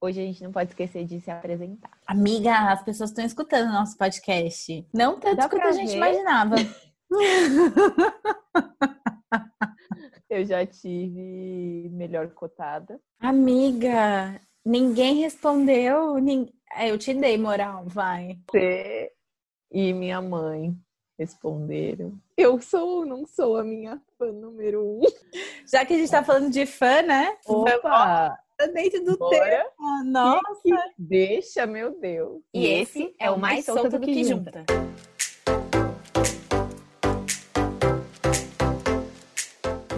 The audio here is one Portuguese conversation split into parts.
hoje a gente não pode esquecer de se apresentar. Amiga, as pessoas estão escutando nosso podcast. Não tanto Dá quanto a gente ver? imaginava. Eu já tive melhor cotada. Amiga, ninguém respondeu. nin- É, Eu te dei moral, vai. Você e minha mãe responderam. Eu sou ou não sou a minha fã número um? Já que a gente tá falando de fã, né? Opa! Tá dentro do Bora! tema. Nossa. Que Deixa, meu Deus. E esse é o mais solto do que junta.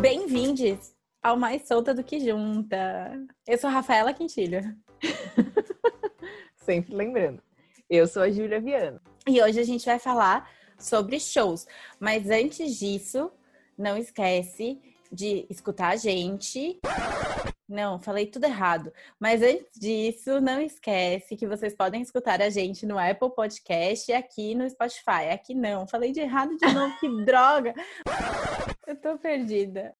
Bem-vindos ao Mais Solta do que Junta. Eu sou a Rafaela Quintilho. Sempre lembrando. Eu sou a Júlia Viana. E hoje a gente vai falar sobre shows. Mas antes disso, não esquece de escutar a gente. Não, falei tudo errado. Mas antes disso, não esquece que vocês podem escutar a gente no Apple Podcast e aqui no Spotify. Aqui não, falei de errado de novo, que droga. Eu tô perdida.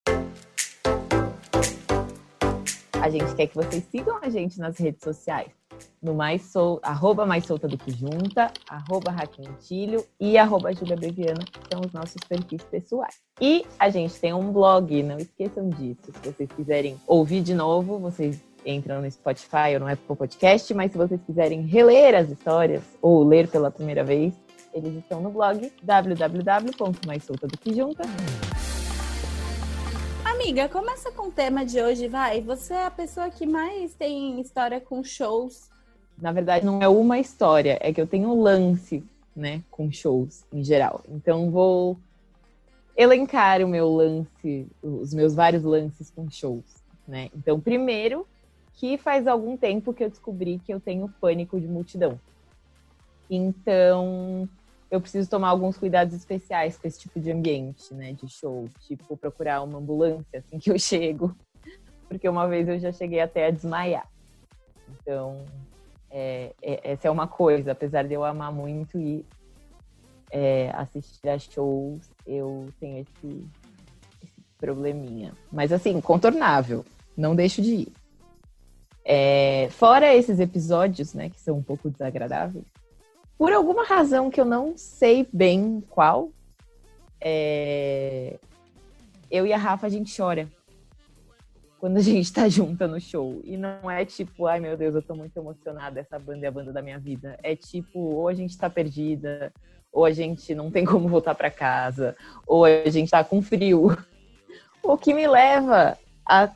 A gente quer que vocês sigam a gente nas redes sociais. No mais sol, arroba mais solta do que junta, arroba Raquentilho e arroba Júlia Beviano, que são os nossos perfis pessoais. E a gente tem um blog, não esqueçam disso. Se vocês quiserem ouvir de novo, vocês entram no Spotify ou no Apple Podcast, mas se vocês quiserem reler as histórias ou ler pela primeira vez, eles estão no blog www.maissoltadoquejunta. Amiga, começa com o tema de hoje, vai. Você é a pessoa que mais tem história com shows. Na verdade, não é uma história, é que eu tenho lance, né, com shows em geral. Então, vou elencar o meu lance, os meus vários lances com shows, né? Então, primeiro, que faz algum tempo que eu descobri que eu tenho pânico de multidão. Então, eu preciso tomar alguns cuidados especiais com esse tipo de ambiente, né, de show, tipo procurar uma ambulância assim que eu chego, porque uma vez eu já cheguei até a desmaiar. Então, é, é- essa é uma coisa, apesar de eu amar muito e é, assistir a shows, eu tenho esse, esse probleminha. Mas assim, contornável, não deixo de ir. É, fora esses episódios, né, que são um pouco desagradáveis, por alguma razão que eu não sei bem qual, é, eu e a Rafa a gente chora quando a gente tá junta no show. E não é tipo, ai meu Deus, eu tô muito emocionada, essa banda é a banda da minha vida. É tipo, ou a gente tá perdida, ou a gente não tem como voltar pra casa, ou a gente tá com frio. O que me leva a-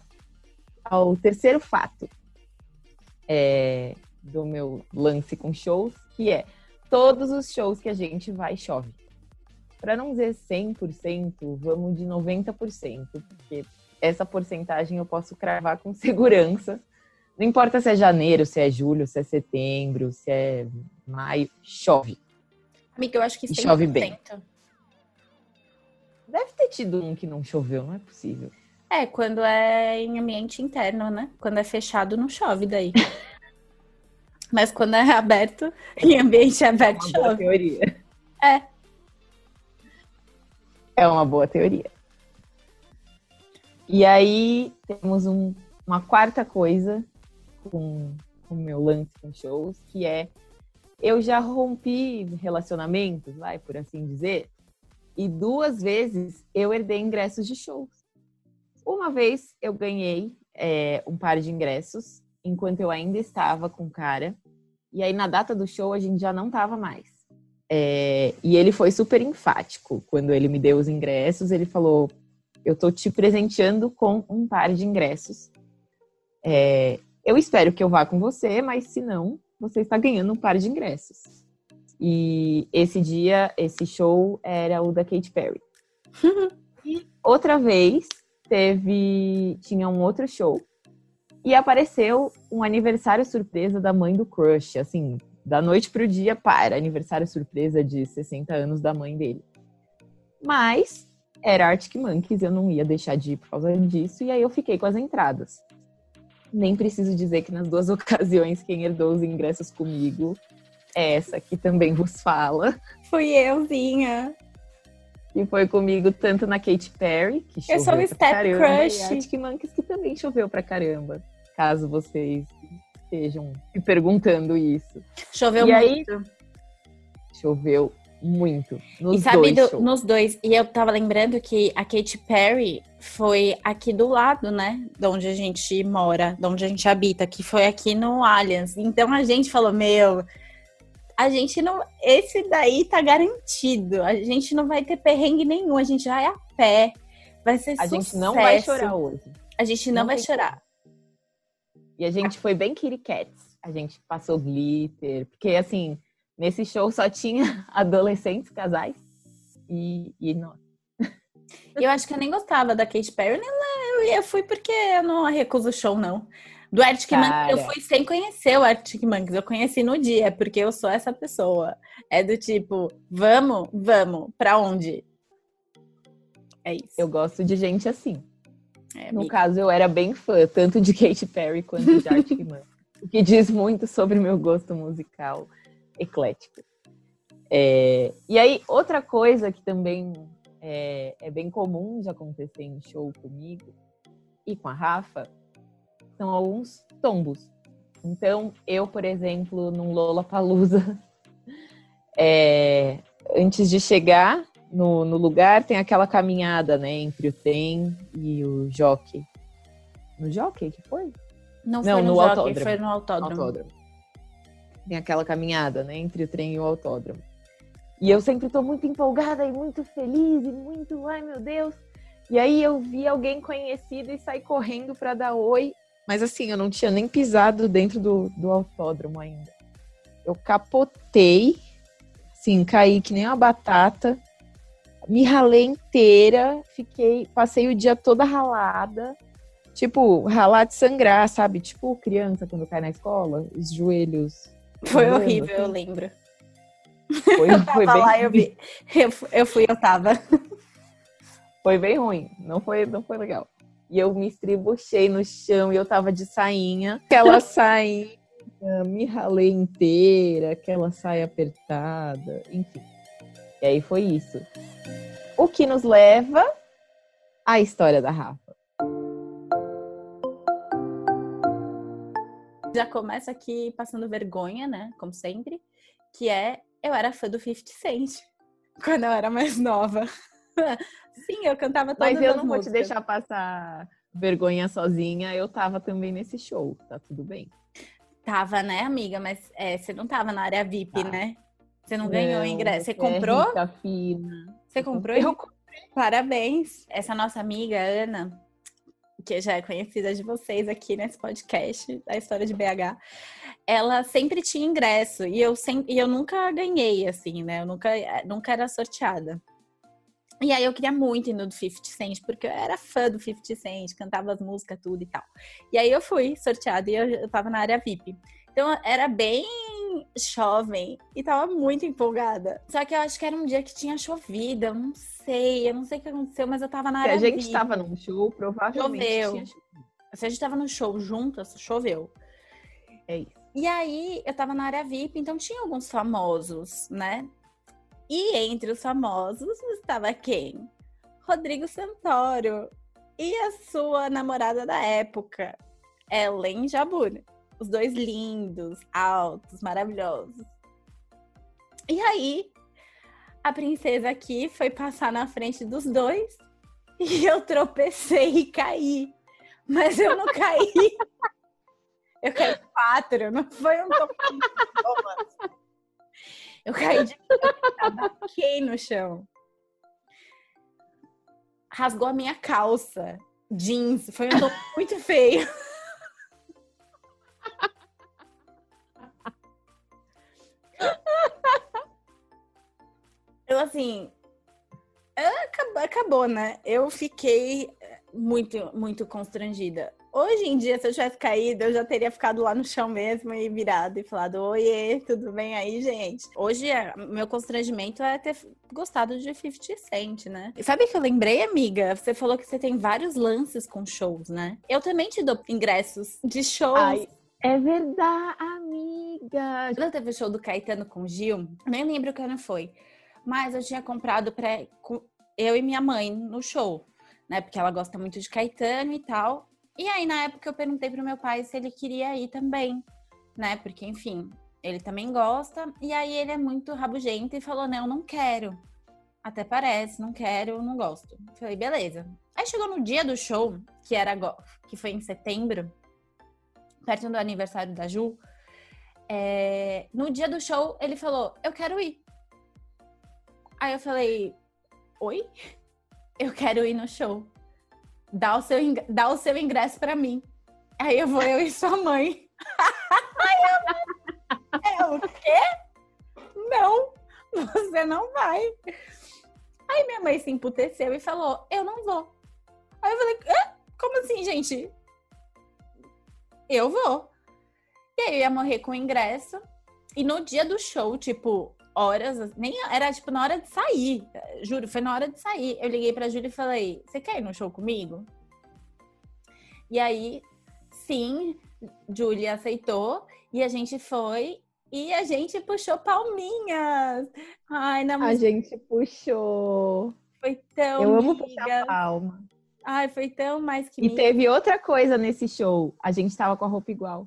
ao terceiro fato é, do meu lance com shows, que é todos os shows que a gente vai chove. Pra não dizer 100%, vamos de 90%, porque essa porcentagem eu posso cravar com segurança. Não importa se é janeiro, se é julho, se é setembro, se é maio, chove. Amiga, eu acho que E chove bem. 100%. Deve ter tido um que não choveu, não é possível. É, quando é em ambiente interno, né? Quando é fechado, não chove daí. Mas quando é aberto, em ambiente aberto, Uma boa chove. teoria. É. É uma boa teoria. E aí temos um- uma quarta coisa com o meu lance com shows, que é eu já rompi relacionamentos, vai por assim dizer, e duas vezes eu herdei ingressos de shows. Uma vez eu ganhei é, um par de ingressos enquanto eu ainda estava com o cara, e aí na data do show a gente já não tava mais. É, e ele foi super enfático quando ele me deu os ingressos. Ele falou: Eu tô te presenteando com um par de ingressos. É, eu espero que eu vá com você, mas se não, você está ganhando um par de ingressos. E esse dia, esse show era o da Katy Perry. e outra vez teve, tinha um outro show e apareceu um aniversário surpresa da mãe do crush, assim, da noite pro dia para aniversário surpresa de 60 anos da mãe dele. Mas era Arctic Monkeys, eu não ia deixar de ir por causa disso, e aí eu fiquei com as entradas. Nem preciso dizer que nas duas ocasiões quem herdou os ingressos comigo é essa que também vos fala. Fui euzinha. E foi comigo tanto na Katy Perry, que Eu choveu sou o Step caramba, Crush. e Arctic Monkeys, que também choveu pra caramba. Caso vocês estejam se perguntando isso. Choveu E aí- muito. Choveu muito. Nos E sabe, dois do- nos dois. E eu tava lembrando que a Katy Perry foi aqui do lado, né? De onde a gente mora, de onde a gente habita, que foi aqui no Allianz. Então a gente falou, meu, a gente não. Esse daí tá garantido. A gente não vai ter perrengue nenhum. A gente vai a pé. Vai ser A sucesso. gente não vai chorar hoje. A gente não, Não vai chorar. E a gente foi bem Kitty Cats. A gente passou glitter. Porque, assim, nesse show só tinha adolescentes, casais. E, e nós. Eu acho que eu nem gostava da Katy Perry. Nem, eu, fui porque eu não recuso o show, não. Do Arctic Monkeys, eu fui sem conhecer o Arctic Monkeys. Eu conheci no dia, porque eu sou essa pessoa. É do tipo, vamos, vamos. Pra onde? É isso. Eu gosto de gente assim. É, No caso, eu era bem fã, tanto de Katy Perry quanto de Arctic Monkeys. O que diz muito sobre o meu gosto musical eclético. É, e aí, outra coisa que também é, é bem comum de acontecer em show comigo e com a Rafa são alguns tombos. Então, eu, por exemplo, num Lollapalooza, é, antes de chegar no, no lugar, tem aquela caminhada, né, entre o trem e o jockey. No jockey que foi? Não, Não, foi no, no jockey, autódromo. foi no autódromo. autódromo. Tem aquela caminhada, né, entre o trem e o autódromo. E eu sempre tô muito empolgada e muito feliz e muito, ai meu Deus. E aí eu vi alguém conhecido e saí correndo pra dar oi. Mas assim, eu não tinha nem pisado dentro do, do autódromo ainda. Eu capotei, assim, caí que nem uma batata. Me ralei inteira, fiquei, passei o dia toda ralada. Tipo, ralar de sangrar, sabe? Tipo criança quando cai na escola, os joelhos. Foi horrível, eu lembro. Foi, foi Tava bem, lá, eu vi. Eu, eu fui, eu tava. foi bem ruim. Não foi, não foi legal. E eu me estribuchei no chão e eu tava de sainha. Aquela sainha, me ralei inteira, aquela saia apertada, enfim. E aí foi isso. O que nos leva à história da Rafa. Já começa aqui passando vergonha, né? Como sempre. Que é, eu era fã do 50 Cent. Quando eu era mais nova. Sim, eu cantava todas Mas eu não vou te músicas. deixar passar vergonha sozinha. Eu tava também nesse show, tá tudo bem. Tava, né, amiga? Mas é, você não tava na área VIP, Tá. né? Você não ganhou ingresso. Você é comprou? rica, fina. Você comprou? Eu Parabéns. Essa nossa amiga, Ana, que já é conhecida de vocês aqui nesse podcast, da história de BH, ela sempre tinha ingresso e eu, sempre, e eu nunca ganhei, assim, né? Eu nunca, nunca era sorteada. E aí eu queria muito ir no do 50 Cent, porque eu era fã do 50 Cent, cantava as músicas, tudo e tal. E aí eu fui sorteada e eu, eu tava na área VIP. Então era bem jovem e tava muito empolgada. Só que eu acho que era um dia que tinha chovido, eu não sei, eu não sei o que aconteceu, mas eu tava na Se área a gente estava num show, provavelmente Choveu. tinha chovido. Se a gente tava no show juntas, choveu. É isso. E aí eu tava na área VIP, então tinha alguns famosos, né? E entre os famosos estava quem? Rodrigo Santoro e a sua namorada da época, Ellen Jabur. Os dois lindos, altos, maravilhosos. E aí, a princesa aqui foi passar na frente dos dois e eu tropecei e caí. Mas eu não caí. Eu caí quatro, não foi um boa. Eu caí de eu baquei no chão. Rasgou a minha calça. Jeans. Foi um toque muito feio. Eu assim. Acabou, acabou, né? Eu fiquei muito, muito constrangida. Hoje em dia, se eu tivesse caído, eu já teria ficado lá no chão mesmo e virado e falado: Oiê, tudo bem aí, gente? Hoje, é- meu constrangimento é ter gostado de 50 Cent, né? E sabe o que eu lembrei, amiga? Você falou que você tem vários lances com shows, né? Eu também te dou ingressos de shows. Ai, é verdade, amiga. Quando teve o show do Caetano com o Gil, nem lembro que ano foi. Mas eu tinha comprado pra com- eu e minha mãe no show, né? Porque ela gosta muito de Caetano e tal. E aí, na época, eu perguntei pro meu pai se ele queria ir também. né? Porque, enfim, ele também gosta. E aí ele é muito rabugento e falou: Não, não quero. Até parece, não quero, não gosto. Falei, beleza. Aí chegou no dia do show, que era que foi em setembro, perto do aniversário da Ju. É, no dia do show, ele falou: Eu quero ir. Aí eu falei: Oi? Eu quero ir no show. Dá o seu, dá o seu ingresso para mim. Aí eu vou, eu e sua mãe. Aí eu, é o quê? Não, você não vai. Aí minha mãe se emputeceu e falou: Eu não vou. Aí eu falei: Como assim, gente? Eu vou. E aí eu ia morrer com o ingresso. E no dia do show, tipo, horas, nem era tipo na hora de sair. Juro, foi na hora de sair. Eu liguei pra Júlia e falei: Você quer ir no show comigo? E aí, sim, Júlia aceitou e a gente foi e a gente puxou palminhas. Ai, na A gente puxou. Foi tão. Eu amo puxar palma. Ai, foi tão mais que. E miga. teve outra coisa nesse show. A gente tava com a roupa igual.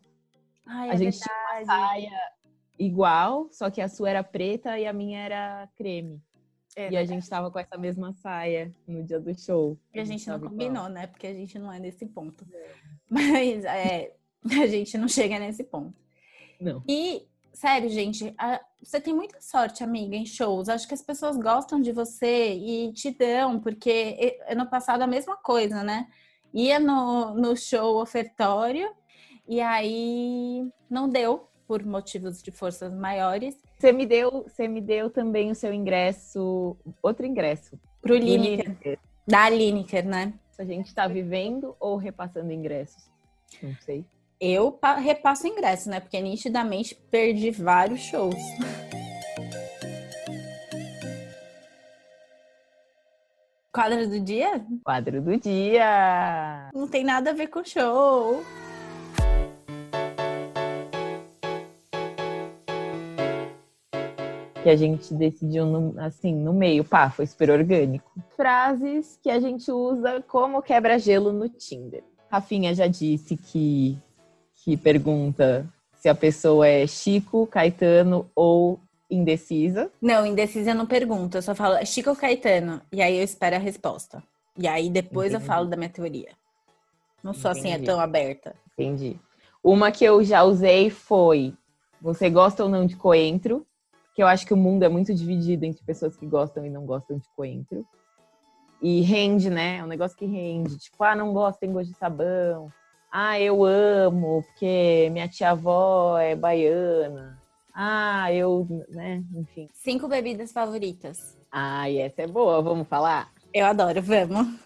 Ai, a é gente verdade. tinha uma saia igual, só que a sua era preta e a minha era creme. É, e a gente tava com essa mesma saia no dia do show. E a gente não combinou, igual. né? Porque a gente não é nesse ponto. É. Mas é, a gente não chega nesse ponto. Não. E, sério, gente, a, você tem muita sorte, amiga, em shows. Acho que as pessoas gostam de você e te dão, porque ano passado a mesma coisa, né? Ia no, no show ofertório e aí não deu por motivos de forças maiores. Você me deu, você me deu também o seu ingresso, outro ingresso. Pro Lineker. Da Lineker, né? A gente está vivendo ou repassando ingressos? Não sei. Eu repasso ingresso, né? Porque nitidamente perdi vários shows. Quadro do dia? Quadro do dia! Não tem nada a ver com show. Que a gente decidiu no, assim no meio, pá, foi super orgânico. Frases que a gente usa como quebra-gelo no Tinder. Rafinha já disse que que pergunta se a pessoa é Chico, Caetano ou indecisa. Não, indecisa eu não pergunto, eu só falo é Chico ou Caetano e aí eu espero a resposta. E aí depois Entendi. eu falo da minha teoria. Não sou Entendi. assim, é tão aberta. Entendi. Uma que eu já usei foi: você gosta ou não de coentro? Que eu acho que o mundo é muito dividido entre pessoas que gostam e não gostam de coentro. E rende, né? É um negócio que rende. Tipo, ah, não gosto, tem gosto de sabão. Ah, eu amo, porque minha tia-avó é baiana. Ah, eu, né? Enfim. Cinco bebidas favoritas. Ah, e essa é boa, vamos falar? Eu adoro, vamos.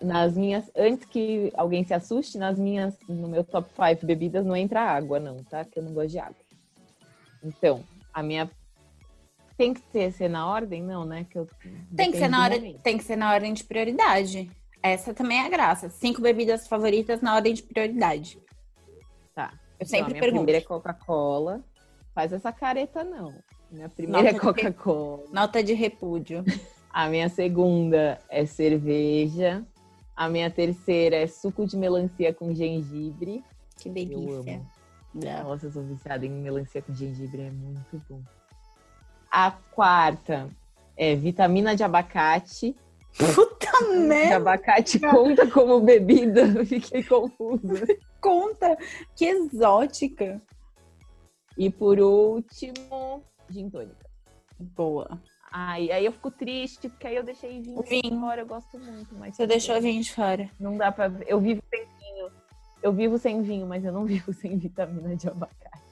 Nas minhas, antes que alguém se assuste, nas minhas, no meu top 5 bebidas não entra água, não, tá? Porque eu não gosto de água. Então, a minha tem que ter, ser na ordem? Não, né? Que eu, tem, que ser na hora, tem que ser na ordem de prioridade. Essa também é a graça. Cinco bebidas favoritas na ordem de prioridade. Tá. Eu sempre então, pergunto. primeira é Coca-Cola. Faz essa careta, não. Minha primeira é Nota é Coca-Cola. Nota de repúdio. A minha segunda é cerveja. A minha terceira é suco de melancia com gengibre. Que delícia. Nossa, eu sou viciada em melancia com gengibre, é muito bom. A quarta é vitamina de abacate. Puta merda! De abacate conta como bebida? Fiquei confusa. Conta! Que exótica! E por último, gin tônica. Boa. Ai, aí eu fico triste, porque aí eu deixei vinho, vinho. fora, eu gosto muito. Mas Você deixou vinho de fora. Não dá pra... Eu vivo sem vinho. Eu vivo sem vinho, mas eu não vivo sem vitamina de abacate.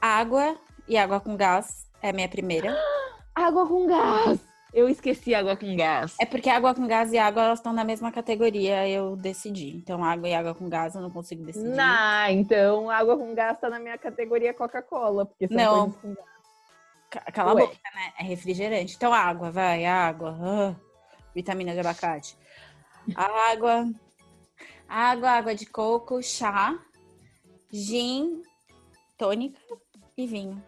Água e água com gás é a minha primeira. água com gás! Eu esqueci água com gás. É porque água com gás e água elas estão na mesma categoria, eu decidi. Então, água e água com gás eu não consigo decidir. Não, então água com gás tá na minha categoria Coca-Cola, porque são não. com gás. Cala Ué. a boca, né? É refrigerante. Então, água, vai, água. Vitamina de abacate. água, água, água de coco, chá, gin, tônica e vinho.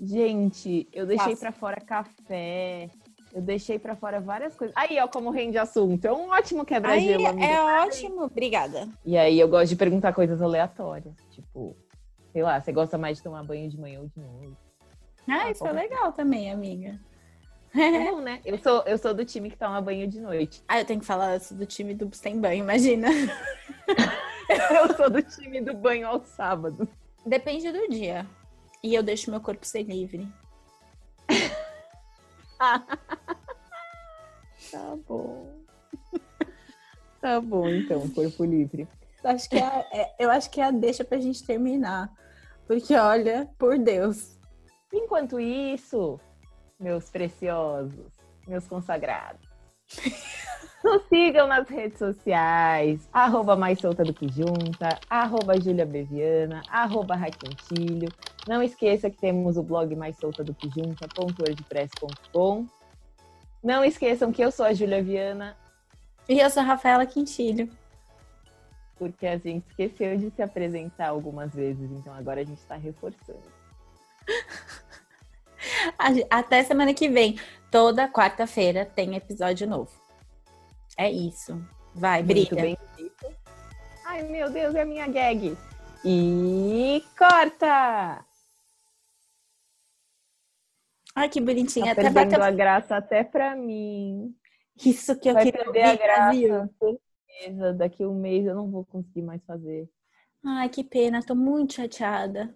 Gente, eu deixei para fora café. Eu deixei para fora várias coisas. Aí, ó, como rende assunto. É um ótimo quebra-gelo. É ótimo, obrigada. E aí, eu gosto de perguntar coisas aleatórias. Tipo, Sei lá, você gosta mais de tomar banho de manhã ou de noite. Ah, isso é legal também, amiga. É bom, né? Eu sou, eu sou do time que toma banho de noite. Ah, eu tenho que falar do time do sem banho, imagina. eu sou do time do banho ao sábado. Depende do dia. E eu deixo meu corpo ser livre. tá bom. Tá bom, então, corpo livre. Acho que é, é, eu acho que é a deixa pra gente terminar. Porque, olha, por Deus. Enquanto isso, meus preciosos, meus consagrados. Nos sigam nas redes sociais, arroba mais solta do que junta, arroba Julia Beviana, arroba Raquentilho. Não esqueça que temos o blog mais solta do que junta.wordpress.com. Não esqueçam que eu sou a Julia Viana. E eu sou a Rafaela Quintilho. Porque a gente esqueceu de se apresentar algumas vezes, então agora a gente está reforçando. Até semana que vem. Toda quarta-feira tem episódio novo. É isso. Vai, Muito brilha. Bem Ai, meu Deus, é a minha gag. E corta! Ai, que bonitinha. Tá até perdendo bateu... a graça até pra mim. Isso que eu Vai queria perder a graça. Certeza. Daqui um mês eu não vou conseguir mais fazer. Ai, que pena. Tô muito chateada.